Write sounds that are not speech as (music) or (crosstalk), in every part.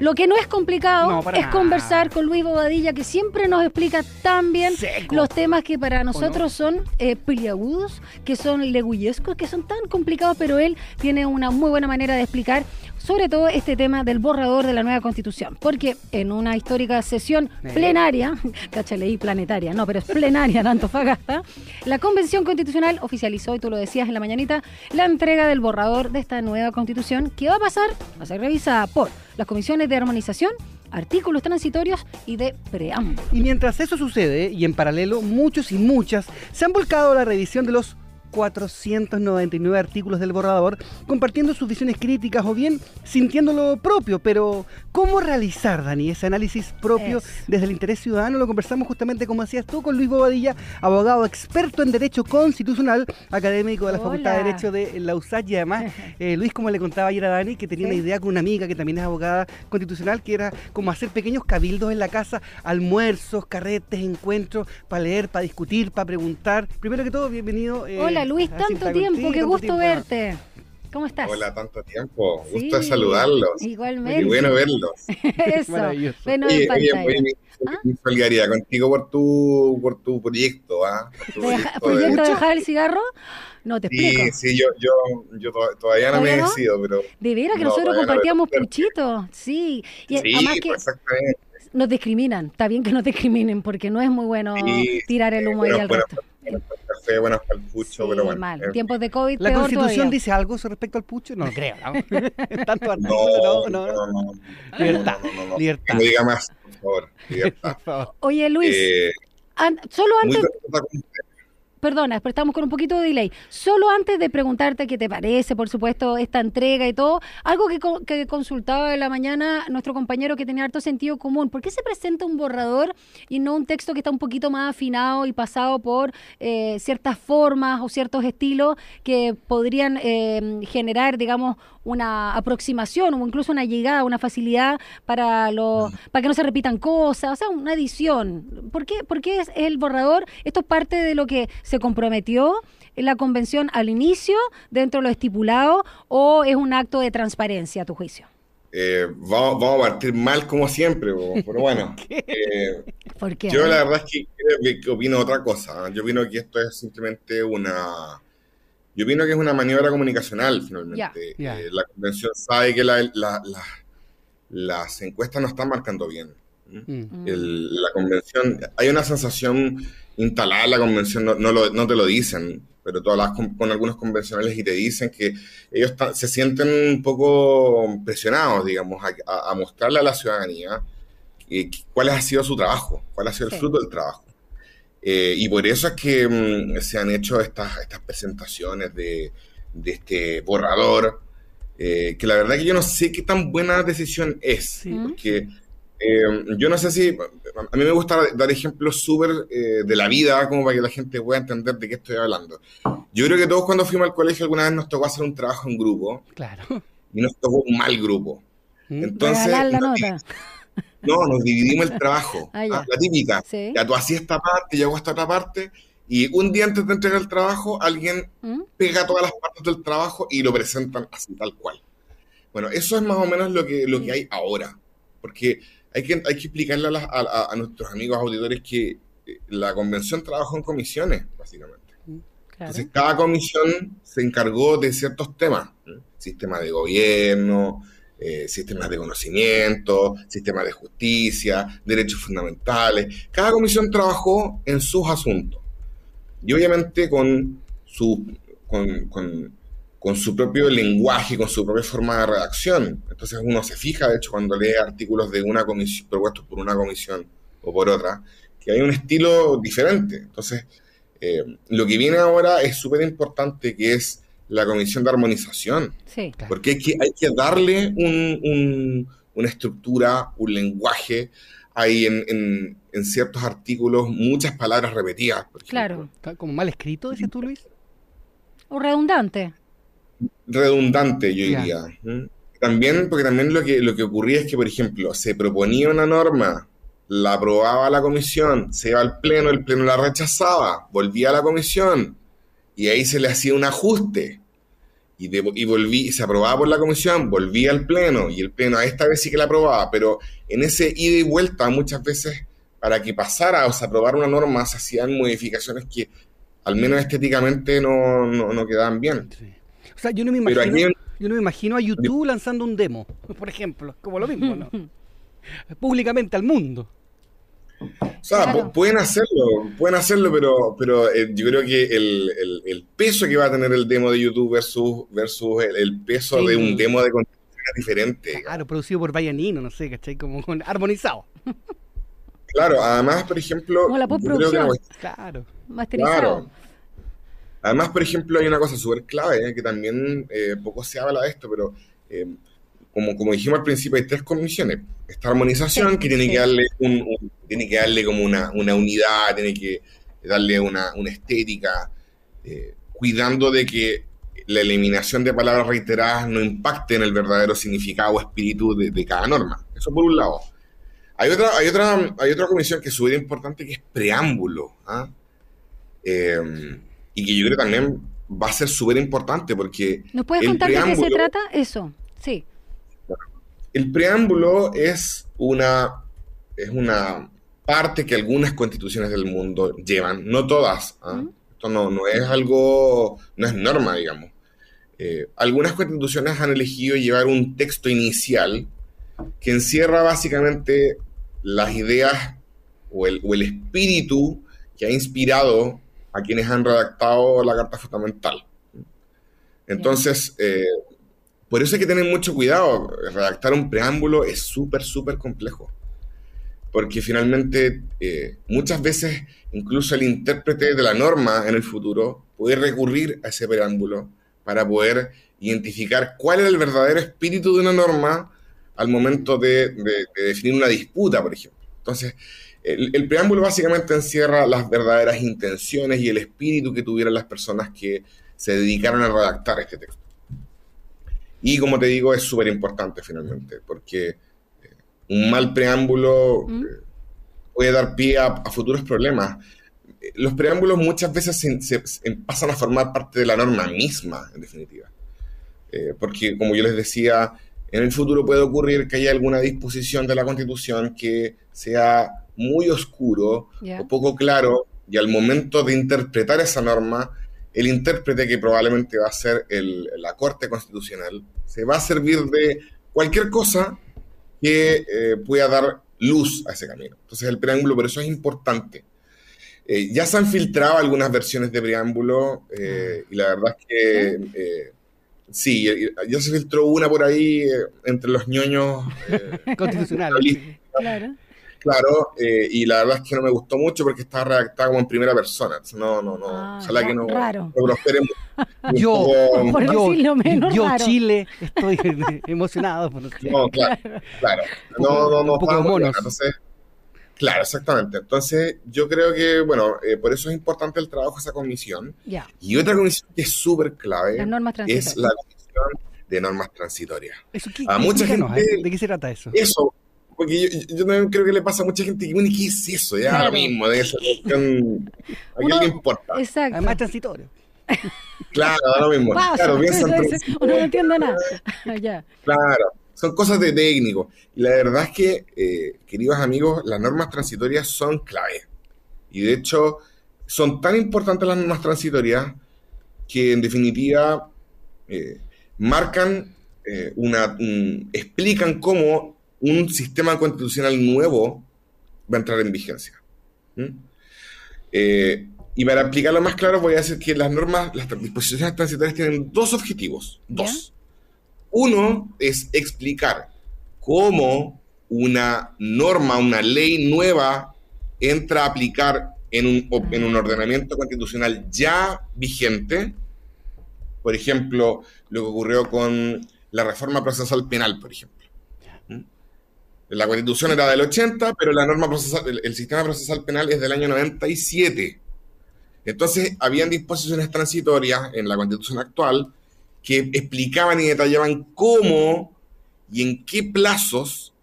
Lo que no es complicado es conversar con Luis Bobadilla, que siempre nos explica tan bien los temas que para nosotros son eh, peliagudos, que son leguyescos, que son tan complicados, pero él tiene una muy buena manera de explicar sobre todo este tema del borrador de la nueva constitución, porque en una histórica sesión plenaria, (laughs) cacha leí planetaria, no, pero es plenaria de Antofagasta, la convención constitucional oficializó, y tú lo decías en la mañanita, la entrega del borrador de esta nueva constitución que va a pasar a ser revisada por las comisiones de armonización artículos transitorios y de preámbulo. Y mientras eso sucede, y en paralelo, muchos y muchas se han volcado a la revisión de los 499 artículos del borrador, compartiendo sus visiones críticas o bien sintiendo lo propio. Pero, ¿cómo realizar, Dani, ese análisis propio desde el interés ciudadano? Lo conversamos justamente, como hacías tú, con Luis Bobadilla, abogado experto en Derecho Constitucional, académico de la Facultad de Derecho de la USAC. Y además, (laughs) eh, Luis, como le contaba ayer a Dani, que tenía una idea con una amiga que también es abogada constitucional, que era como hacer pequeños cabildos en la casa, almuerzos, carretes, encuentros, para leer, para discutir, para preguntar. Primero que todo, bienvenido. Eh, Hola Luis, tanto tiempo, qué gusto verte. ¿Cómo estás? Hola, tanto tiempo. Gusto de saludarlos. Igualmente. Y bueno verlos. (laughs) Eso. Bueno, en pantalla. ¿Ah? solidaridad contigo por tu, por tu proyecto. ¿ah? proyecto, de... dejar el cigarro? No, te explico. Sí, sí, yo, yo, yo todavía no me he decidido, pero... De veras que nosotros compartíamos puchitos, sí. Y sí, además que exactamente. nos discriminan. Está bien que nos discriminen porque no es muy bueno tirar el humo ahí al resto café, buenas para el pucho, pero bueno. Mal. Tiempos de COVID, ¿La Constitución dice algo respecto al pucho? No lo creo, ¿no? (laughs) (laughs) Tanto artículo, no, no, no. no, no. Libertad, libertad. No diga más, por favor. (laughs) Libertad. Oye, Luis, eh, solo antes... Perdona, pero estamos con un poquito de delay. Solo antes de preguntarte qué te parece, por supuesto, esta entrega y todo, algo que, que consultaba en la mañana nuestro compañero que tenía harto sentido común. ¿Por qué se presenta un borrador y no un texto que está un poquito más afinado y pasado por eh, ciertas formas o ciertos estilos que podrían eh, generar, digamos, una aproximación o incluso una llegada, una facilidad para, los, para que no se repitan cosas, o sea, una edición. ¿Por qué, ¿Por qué es el borrador? Esto es parte de lo que se comprometió en la convención al inicio, dentro de lo estipulado, o es un acto de transparencia, a tu juicio? Eh, vamos, a partir mal como siempre, pero bueno. (laughs) Eh, ¿Por qué? Yo la verdad es que, opino otra cosa. Yo opino que esto es simplemente una... Yo opino que es una maniobra comunicacional, finalmente. Eh, la convención sabe que las encuestas no están marcando bien. Mm. la convención, hay una sensación instalada la convención, no, no, te lo dicen, pero tú hablas con, algunos convencionales y te dicen que ellos se sienten un poco presionados, digamos, a, mostrarle a la ciudadanía eh, cuál ha sido su trabajo, cuál ha sido el fruto del trabajo. Eh, y por eso es que mm, se han hecho estas, estas presentaciones de, de este borrador, eh, que la verdad que yo no sé qué tan buena decisión es, porque eh, yo no sé si, a mí me gusta dar ejemplos súper eh, de la vida, como para que la gente pueda entender de qué estoy hablando. Yo creo que todos cuando fuimos al colegio alguna vez nos tocó hacer un trabajo en grupo. Claro. Y nos tocó un mal grupo. ¿Mm? Entonces, no, nos dividimos el trabajo. Ah, ah, la típica. Ya tú hacías esta parte, yo hago esta otra parte. Y un día antes de entregar el trabajo, alguien ¿Mm? pega todas las partes del trabajo y lo presentan así, tal cual. Bueno, eso es más o menos lo que, lo que hay ahora. Porque hay que, hay que explicarle a, nuestros amigos auditores que eh, la convención trabaja en comisiones, básicamente. Mm, Entonces, cada comisión se encargó de ciertos temas, sistema de gobierno, eh, sistemas de conocimiento, sistema de justicia, derechos fundamentales. Cada comisión trabajó en sus asuntos. Y obviamente con su, con, con su propio lenguaje, con su propia forma de redacción. Entonces uno se fija, de hecho, cuando lee artículos de una comisión, propuestos por una comisión o por otra, que hay un estilo diferente. Entonces, eh, lo que viene ahora es súper importante, que es la comisión de armonización. Sí, Porque hay que, hay que darle una estructura, un lenguaje. Hay en, en, ciertos artículos muchas palabras repetidas. claro. ¿Como mal escrito, dices tú, Luis? O redundante redundante, yo diría. También, porque también lo que, lo que ocurría es que, por ejemplo, se proponía una norma, la aprobaba la comisión, se iba al pleno, el pleno la rechazaba, volvía a la comisión y ahí se le hacía un ajuste. y, y volví, se aprobaba por la comisión, volvía al pleno y el pleno a esta vez sí que la aprobaba, pero en ese ida y vuelta muchas veces para que pasara o se aprobara una norma se hacían modificaciones que al menos estéticamente no, no, quedaban bien. O sea, yo no me imagino, yo no me imagino a YouTube lanzando un demo, (laughs) por ejemplo, como lo mismo, ¿no? (laughs) Públicamente al mundo. O sea, pueden hacerlo, pueden hacerlo, pero, pero eh, yo creo que el, peso que va a tener el demo de YouTube versus, versus el, peso de un demo de contenido es diferente. Claro, producido por Bayanino, no sé, ¿cachai? Como armonizado. Claro, además, por ejemplo... Como la postproducción. Claro. Masterizado. Además, por ejemplo, hay una cosa súper clave, eh, que también eh, poco se habla de esto, pero como, como dijimos al principio, hay tres comisiones. Esta armonización que tiene que darle un, tiene que darle como una, unidad, tiene que darle una, estética, eh, cuidando de que la eliminación de palabras reiteradas no impacte en el verdadero significado o espíritu de, cada norma. Eso por un lado. Hay otra, hay otra, hay otra comisión que es súper importante que es preámbulo. ¿ah? Eh, y que yo creo que también va a ser súper importante porque... ¿Nos puedes contar de qué se trata eso? Sí. El preámbulo es una, es una parte que algunas constituciones del mundo llevan, no todas. ¿ah? Esto no, no, es algo, no es norma, digamos. Eh, algunas constituciones han elegido llevar un texto inicial que encierra básicamente las ideas o el, o el espíritu que ha inspirado a quienes han redactado la Carta Fundamental. Entonces, eh, por eso hay que tener mucho cuidado. Redactar un preámbulo es súper, súper complejo. Porque finalmente, eh, muchas veces, incluso el intérprete de la norma en el futuro puede recurrir a ese preámbulo para poder identificar cuál es el verdadero espíritu de una norma al momento de, definir una disputa, por ejemplo. Entonces, el, el, preámbulo básicamente encierra las verdaderas intenciones y el espíritu que tuvieran las personas que se dedicaron a redactar este texto. Y como te digo, es súper importante finalmente, porque eh, un mal preámbulo mm. eh, puede dar pie a, futuros problemas. Los preámbulos muchas veces se, pasan a formar parte de la norma misma, en definitiva. Eh, porque, como yo les decía, en el futuro puede ocurrir que haya alguna disposición de la Constitución que sea muy oscuro o poco claro, y al momento de interpretar esa norma, el intérprete que probablemente va a ser la Corte Constitucional se va a servir de cualquier cosa que eh, pueda dar luz a ese camino. Entonces el preámbulo, por eso es importante. Eh, ya se han filtrado algunas versiones de preámbulo eh, y la verdad es que sí, ya se filtró una por ahí entre los ñoños (laughs) constitucionales. Claro. Claro, eh, y la verdad es que no me gustó mucho porque estaba redactada como en primera persona. No, no, no. Ah, ojalá que no, no prospere (laughs) Yo, (laughs) yo, yo Chile, estoy (laughs) emocionado por No, claro, claro. No, no, no. Un poco monos. Entonces, claro, exactamente. Entonces, yo creo que, bueno, eh, por eso es importante el trabajo de esa comisión. Y otra comisión que es súper clave es la comisión de normas transitorias. a mucha gente, ¿De qué se trata eso? Eso, porque yo, yo, también creo que le pasa a mucha gente que, bueno, ¿qué es eso? Ya lo mismo, de eso. ¿A quién le importa? Exacto. Además, transitorio. Claro, lo mismo. claro, Uno no entiende nada. (laughs) ya. Claro, son cosas de técnico. Y la verdad es que, eh, queridos amigos, las normas transitorias son clave. Y de hecho, son tan importantes las normas transitorias que en definitiva eh, marcan eh, una, explican cómo un sistema constitucional nuevo va a entrar en vigencia. Eh, y para aplicarlo más claro, voy a decir que las normas, las disposiciones transitorias tienen dos objetivos. Dos. Uno es explicar cómo una norma, una ley nueva entra a aplicar en un, en un ordenamiento constitucional ya vigente. Por ejemplo, lo que ocurrió con la reforma procesal penal, por ejemplo. La constitución era del 80, pero la norma procesal, el, sistema procesal penal es del año 97. Entonces, habían disposiciones transitorias en la constitución actual que explicaban y detallaban cómo y en qué plazos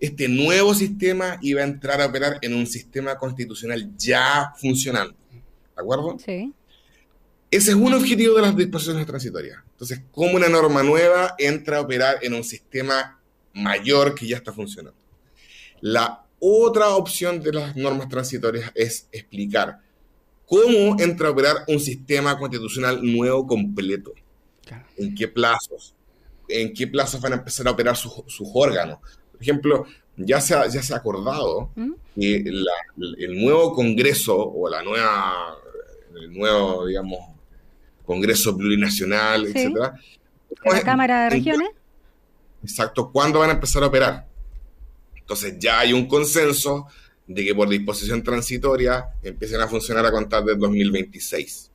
este nuevo sistema iba a entrar a operar en un sistema constitucional ya funcionando. ¿De acuerdo? Sí. Ese es un objetivo de las disposiciones transitorias. Entonces, ¿cómo una norma nueva entra a operar en un sistema mayor que ya está funcionando? La otra opción de las normas transitorias es explicar cómo entra a operar un sistema constitucional nuevo completo. ¿En qué plazos? ¿En qué plazos van a empezar a operar sus, órganos? Por ejemplo, ya se ha, ya se ha acordado ¿Mm? que el nuevo Congreso o la nueva, el nuevo, digamos, Congreso Plurinacional, etcétera. ¿La Cámara de Regiones? Exacto, ¿cuándo van a empezar a operar? Entonces ya hay un consenso de que por disposición transitoria empiecen a funcionar a contar del 2026.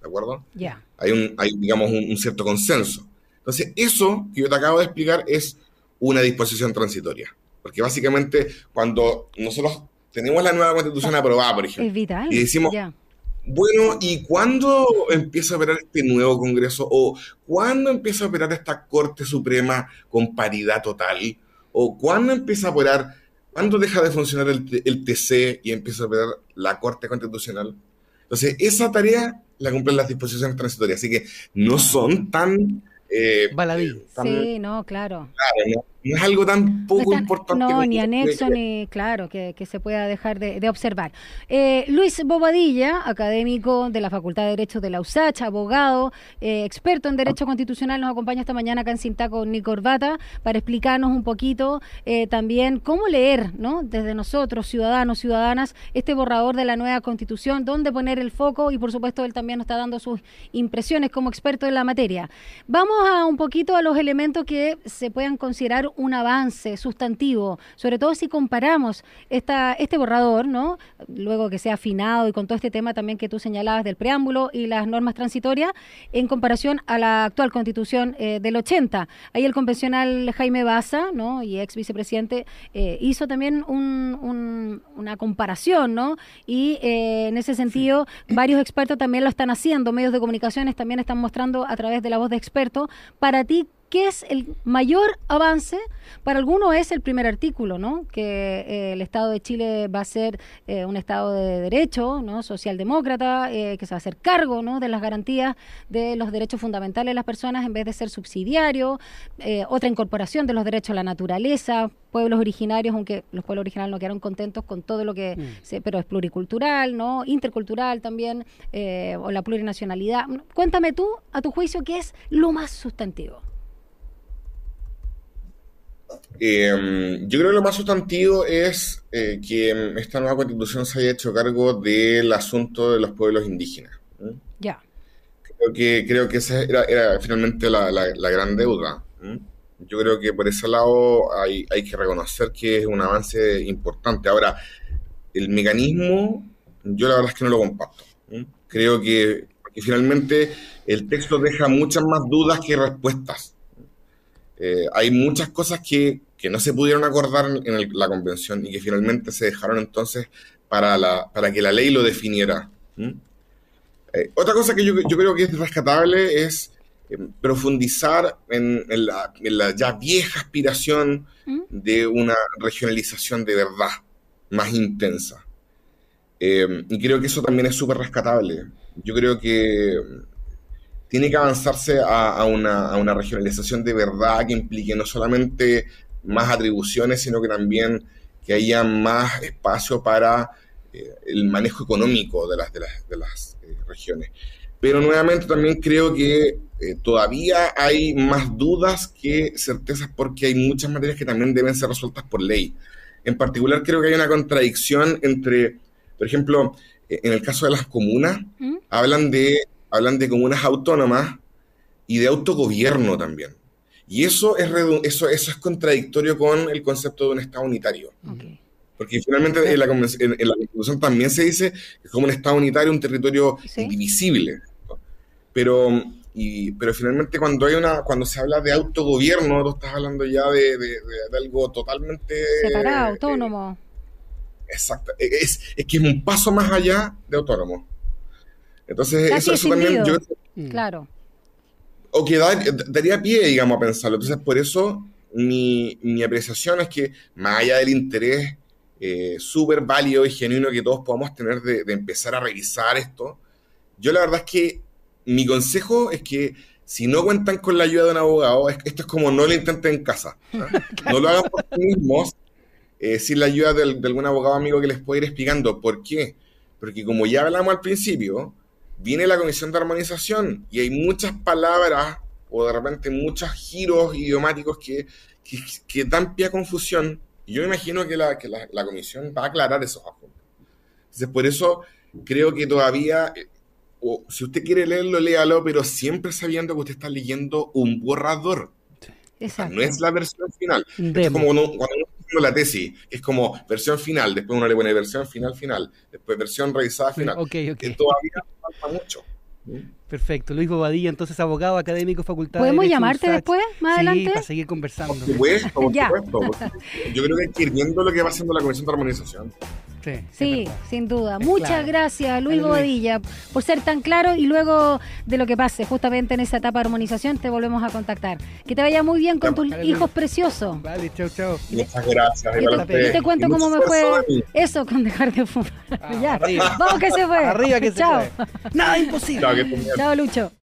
¿De acuerdo? Ya. Hay, un, hay, digamos, un, cierto consenso. Entonces, eso que yo te acabo de explicar es una disposición transitoria. Porque básicamente, cuando nosotros tenemos la nueva constitución aprobada, por ejemplo, y decimos, bueno, ¿y cuándo empieza a operar este nuevo Congreso? ¿O cuándo empieza a operar esta Corte Suprema con paridad total? ¿O cuándo empieza a operar, cuándo deja de funcionar el, TC y empieza a operar la Corte Constitucional? Entonces, esa tarea la cumplen las disposiciones transitorias, así que no son tan... Eh, sí, no, claro. Claro, no es algo tan poco importante. No, ni anexo, ni claro, que, se pueda dejar de, observar. Eh, Luis Bobadilla, académico de la Facultad de Derecho de la USACH, abogado, eh, experto en Derecho Constitucional, nos acompaña esta mañana acá en Cinta con Nico Corbata para explicarnos un poquito eh, también cómo leer, ¿no? Desde nosotros, ciudadanos, ciudadanas, este borrador de la nueva Constitución, dónde poner el foco y por supuesto él también nos está dando sus impresiones como experto en la materia. Vamos a un poquito a los elementos que se puedan considerar un avance sustantivo, sobre todo si comparamos esta, este borrador, ¿no? Luego que sea afinado y con todo este tema también que tú señalabas del preámbulo y las normas transitorias, en comparación a la actual constitución eh, del 80. Ahí el convencional Jaime Baza, ¿no? Y ex vicepresidente, eh, hizo también una comparación, ¿no? Y eh, en ese sentido, varios expertos también lo están haciendo, medios de comunicaciones también están mostrando a través de la voz de expertos. Para ti, ¿qué es el mayor avance? Para algunos es el primer artículo, ¿no? Que eh, el Estado de Chile va a ser eh, un Estado de derecho, ¿no? Socialdemócrata, eh, que se va a hacer cargo, ¿no? De las garantías de los derechos fundamentales de las personas en vez de ser subsidiario. otra incorporación de los derechos a la naturaleza, pueblos originarios, aunque los pueblos originarios no quedaron contentos con todo lo que, mm. se, pero es pluricultural, ¿no? Intercultural también, o la plurinacionalidad. Cuéntame tú, a tu juicio, qué es lo más sustantivo. Em, yo creo que lo más sustantivo es eh, que esta nueva constitución se haya hecho cargo del asunto de los pueblos indígenas. Ya. Creo que, creo que esa era, finalmente la, gran deuda. Yo creo que por ese lado hay, hay que reconocer que es un avance importante. Ahora, el mecanismo, yo la verdad es que no lo comparto. Creo que, que finalmente el texto deja muchas más dudas que respuestas. Eh, hay muchas cosas que, no se pudieron acordar en la convención y que finalmente se dejaron entonces para, la, para que la ley lo definiera. Eh, otra cosa que yo, creo que es rescatable es eh, profundizar en, la, ya vieja aspiración de una regionalización de verdad más intensa. y creo que eso también es súper rescatable. Yo creo que tiene que avanzarse a, una, regionalización de verdad que implique no solamente más atribuciones, sino que también que haya más espacio para eh, el manejo económico de las, de las, eh, regiones. Pero nuevamente también creo que eh, todavía hay más dudas que certezas porque hay muchas materias que también deben ser resueltas por ley. En particular creo que hay una contradicción entre, por ejemplo, en el caso de las comunas, ¿Mm? hablan de hablan de comunas autónomas y de autogobierno también. Y eso es, eso, eso es contradictorio con el concepto de un Estado unitario. Porque finalmente en la, Constitución también se dice que como un Estado unitario un territorio indivisible. Pero, y, pero finalmente cuando hay una cuando se habla de autogobierno, tú estás hablando ya de, algo totalmente... Separado, eh, autónomo. exacto. Es, es que es un paso más allá de autónomo. Entonces, eso, también yo mm. Claro. O que daría pie, digamos, a pensarlo. Entonces, por eso mi, apreciación es que, más allá del interés eh, súper válido y genuino que todos podamos tener de, empezar a revisar esto, yo la verdad es que mi consejo es que si no cuentan con la ayuda de un abogado, esto es como no lo intenten en casa. (laughs) No lo hagan por sí mismos, eh, sin la ayuda de, de, algún abogado amigo que les pueda ir explicando. ¿Por qué? Porque como ya hablamos al principio, viene la comisión de armonización y hay muchas palabras o de repente muchos giros idiomáticos que, que, dan pie a confusión. Y yo me imagino que, la, que la, comisión va a aclarar esos asuntos. Entonces, por eso creo que todavía, eh, o si usted quiere leerlo, léalo, pero siempre sabiendo que usted está leyendo un borrador. no es la versión final. Es como cuando, uno uno la tesis, es como versión final, después uno le pone versión final, final, después versión revisada final. Okay, Que todavía falta mucho. Perfecto. Luis Bobadilla, entonces abogado académico, facultad ¿Podemos llamarte después, más sí, adelante? para seguir conversando. Por supuesto, por supuesto. Yo creo que hay que ir viendo lo que va haciendo la Comisión de Armonización. Sí, sin duda. Muchas gracias, Luis Bobadilla, por ser tan claro y luego de lo que pase justamente en esa etapa de armonización te volvemos a contactar. Que te vaya muy bien con tus hijos preciosos. Vale, chao, chao. Muchas gracias. Y te, te cuento cómo me fue eso con dejar de fumar. Ah, (laughs) ya. Vamos que se fue. Arriba que se fue. Nada imposible. Chao, Chao, Lucho.